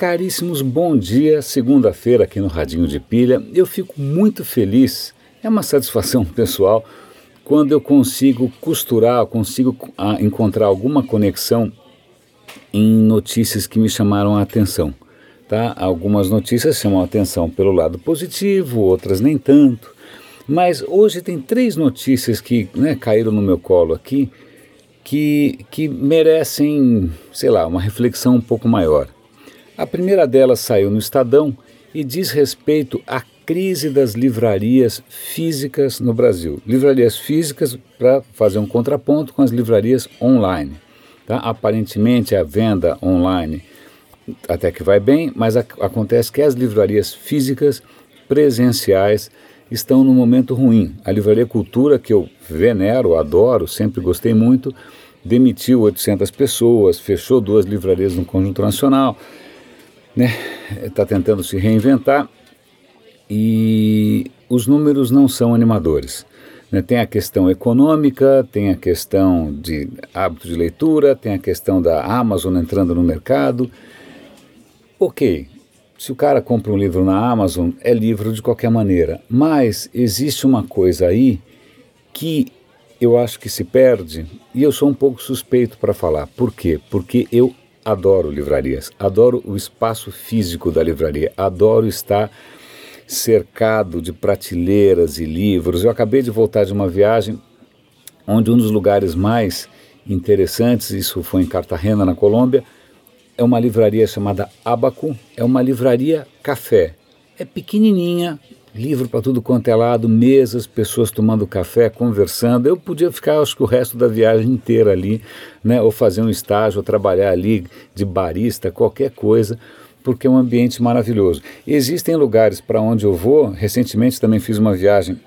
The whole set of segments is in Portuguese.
Caríssimos, bom dia. Segunda-feira aqui no Radinho de Pilha. Eu fico muito feliz, é uma satisfação pessoal, quando eu consigo costurar, consigo ah, encontrar alguma conexão em notícias que me chamaram a atenção. Tá? Algumas notícias chamam a atenção pelo lado positivo, outras nem tanto. Mas hoje tem três notícias que né, caíram no meu colo aqui que, que merecem, sei lá, uma reflexão um pouco maior. A primeira delas saiu no Estadão e diz respeito à crise das livrarias físicas no Brasil. Livrarias físicas para fazer um contraponto com as livrarias online. Tá? Aparentemente a venda online até que vai bem, mas acontece que as livrarias físicas presenciais estão num momento ruim. A Livraria Cultura, que eu venero, adoro, sempre gostei muito, demitiu 800 pessoas, fechou duas livrarias no Conjunto Nacional, né? Está tentando se reinventar e os números não são animadores. Né? Tem a questão econômica, tem a questão de hábito de leitura, tem a questão da Amazon entrando no mercado. Ok, se o cara compra um livro na Amazon, é livro de qualquer maneira, mas existe uma coisa aí que eu acho que se perde e eu sou um pouco suspeito para falar. Por quê? Porque eu adoro livrarias, adoro o espaço físico da livraria, adoro estar cercado de prateleiras e livros. Eu acabei de voltar de uma viagem onde um dos lugares mais interessantes, isso foi em Cartagena, na Colômbia, é uma livraria chamada Abaco, é uma livraria café. É pequenininha, livro para tudo quanto é lado, mesas, pessoas tomando café, conversando. Eu podia ficar, acho que o resto da viagem inteira ali, né, ou fazer um estágio, ou trabalhar ali de barista, qualquer coisa, porque é um ambiente maravilhoso. Existem lugares para onde eu vou, recentemente também fiz uma viagem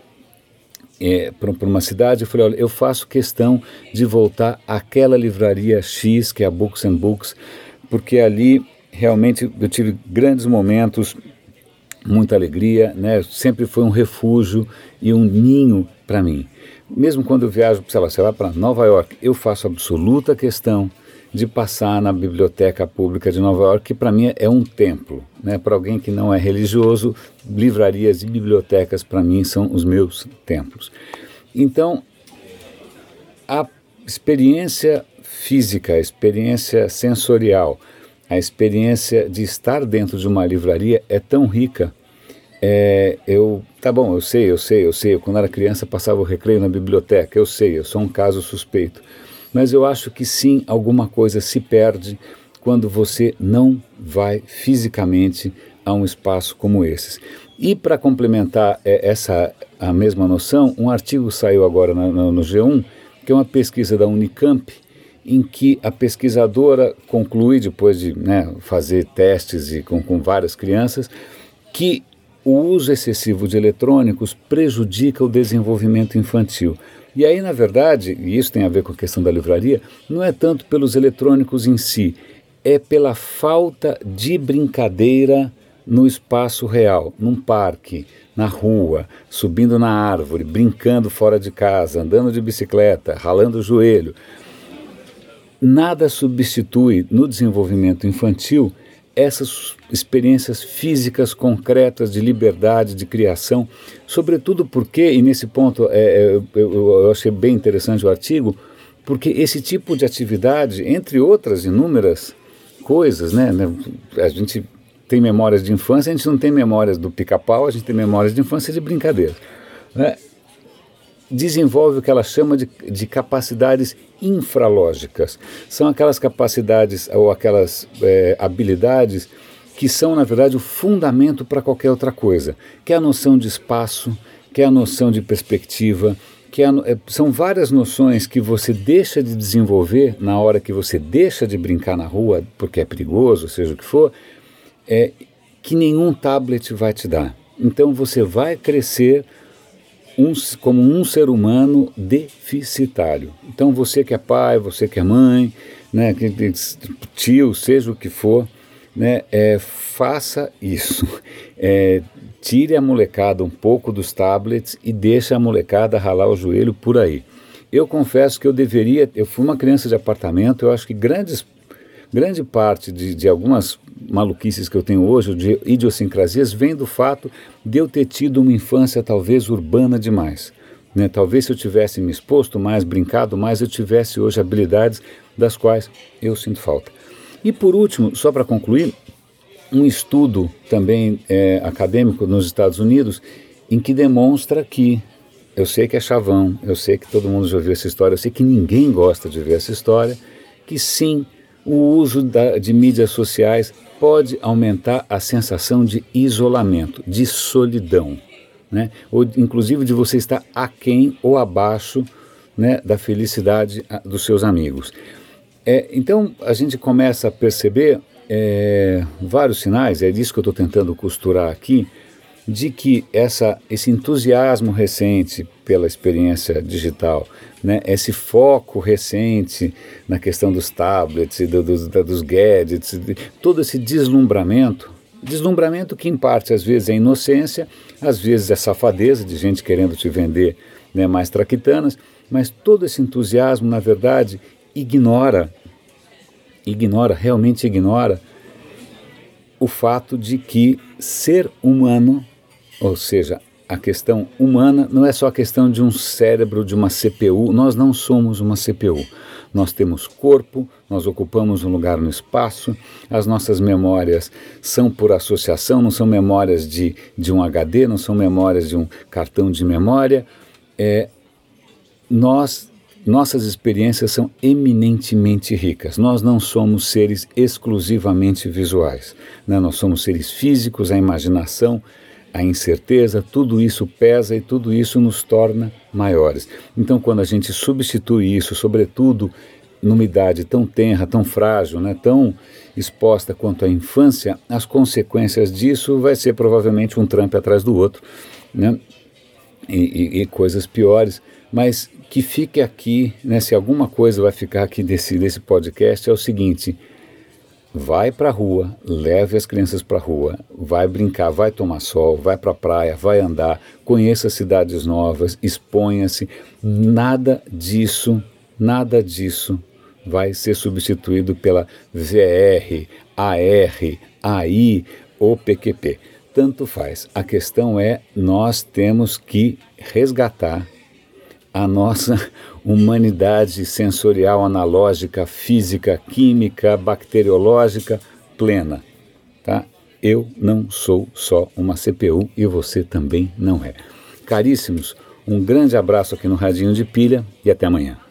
é, para uma cidade, eu falei, olha, eu faço questão de voltar àquela livraria X, que é a Books and Books, porque ali realmente eu tive grandes momentos, muita alegria, né? Sempre foi um refúgio e um ninho para mim. Mesmo quando eu viajo, sei lá, sei lá para Nova York, eu faço absoluta questão de passar na biblioteca pública de Nova York, que para mim é um templo, né? Para alguém que não é religioso, livrarias e bibliotecas para mim são os meus templos. Então, a experiência física, a experiência sensorial, a experiência de estar dentro de uma livraria é tão rica. É, eu, tá bom, eu sei, eu sei, eu sei. Eu, quando era criança passava o recreio na biblioteca, eu sei, eu sou um caso suspeito. Mas eu acho que sim, alguma coisa se perde quando você não vai fisicamente a um espaço como esses. E para complementar é, essa a mesma noção, um artigo saiu agora no, no, no G1, que é uma pesquisa da Unicamp, em que a pesquisadora conclui, depois de né, fazer testes e com, com várias crianças, que o uso excessivo de eletrônicos prejudica o desenvolvimento infantil. E aí, na verdade, e isso tem a ver com a questão da livraria, não é tanto pelos eletrônicos em si, é pela falta de brincadeira no espaço real, num parque, na rua, subindo na árvore, brincando fora de casa, andando de bicicleta, ralando o joelho nada substitui no desenvolvimento infantil essas experiências físicas concretas de liberdade, de criação, sobretudo porque, e nesse ponto é, é eu, eu achei bem interessante o artigo, porque esse tipo de atividade, entre outras inúmeras coisas, né, né a gente tem memórias de infância, a gente não tem memórias do pica-pau, a gente tem memórias de infância de brincadeira. Né? Desenvolve o que ela chama de, de capacidades infralógicas. São aquelas capacidades ou aquelas é, habilidades que são, na verdade, o fundamento para qualquer outra coisa, que é a noção de espaço, que é a noção de perspectiva, que é, é, são várias noções que você deixa de desenvolver na hora que você deixa de brincar na rua, porque é perigoso, seja o que for, é, que nenhum tablet vai te dar. Então você vai crescer um, como um ser humano deficitário. Então você que é pai, você que é mãe, né, tio, seja o que for, né, é, faça isso. É, tire a molecada um pouco dos tablets e deixe a molecada ralar o joelho por aí. Eu confesso que eu deveria, eu fui uma criança de apartamento, eu acho que grandes grande parte de, de algumas maluquices que eu tenho hoje, de idiosincrasias, vem do fato de eu ter tido uma infância talvez urbana demais. Né? Talvez se eu tivesse me exposto mais, brincado mais, eu tivesse hoje habilidades das quais eu sinto falta. E por último, só para concluir, um estudo também é, acadêmico nos Estados Unidos em que demonstra que eu sei que é chavão, eu sei que todo mundo já ouviu essa história, eu sei que ninguém gosta de ver essa história, que sim, o uso da, de mídias sociais pode aumentar a sensação de isolamento, de solidão, né? ou inclusive de você estar aquém ou abaixo né, da felicidade ah, dos seus amigos. É, então a gente começa a perceber é, vários sinais, é disso que eu estou tentando costurar aqui, de que essa, esse entusiasmo recente pela experiência digital, né, esse foco recente na questão dos tablets, do, dos, dos gadgets, todo esse deslumbramento, deslumbramento que em parte às vezes é inocência, às vezes é safadeza de gente querendo te vender né, mais traquitanas, mas todo esse entusiasmo, na verdade, ignora, ignora, realmente ignora o fato de que ser humano ou seja, a questão humana não é só a questão de um cérebro, de uma CPU. Nós não somos uma CPU. Nós temos corpo, nós ocupamos um lugar no espaço, as nossas memórias são por associação, não são memórias de, de um HD, não são memórias de um cartão de memória. É, nós, nossas experiências são eminentemente ricas. Nós não somos seres exclusivamente visuais. Né? Nós somos seres físicos, a imaginação a incerteza, tudo isso pesa e tudo isso nos torna maiores. Então, quando a gente substitui isso, sobretudo numa idade tão tenra, tão frágil, né, tão exposta quanto a infância, as consequências disso vai ser provavelmente um trampo atrás do outro, né, e, e, e coisas piores. Mas que fique aqui, né, se alguma coisa vai ficar aqui desse, desse podcast, é o seguinte vai para a rua, leve as crianças para a rua, vai brincar, vai tomar sol, vai para a praia, vai andar, conheça cidades novas, exponha-se. Nada disso, nada disso vai ser substituído pela VR, AR, AI ou PQP. Tanto faz. A questão é nós temos que resgatar a nossa humanidade sensorial, analógica, física, química, bacteriológica plena. Tá? Eu não sou só uma CPU e você também não é. Caríssimos, um grande abraço aqui no Radinho de Pilha e até amanhã.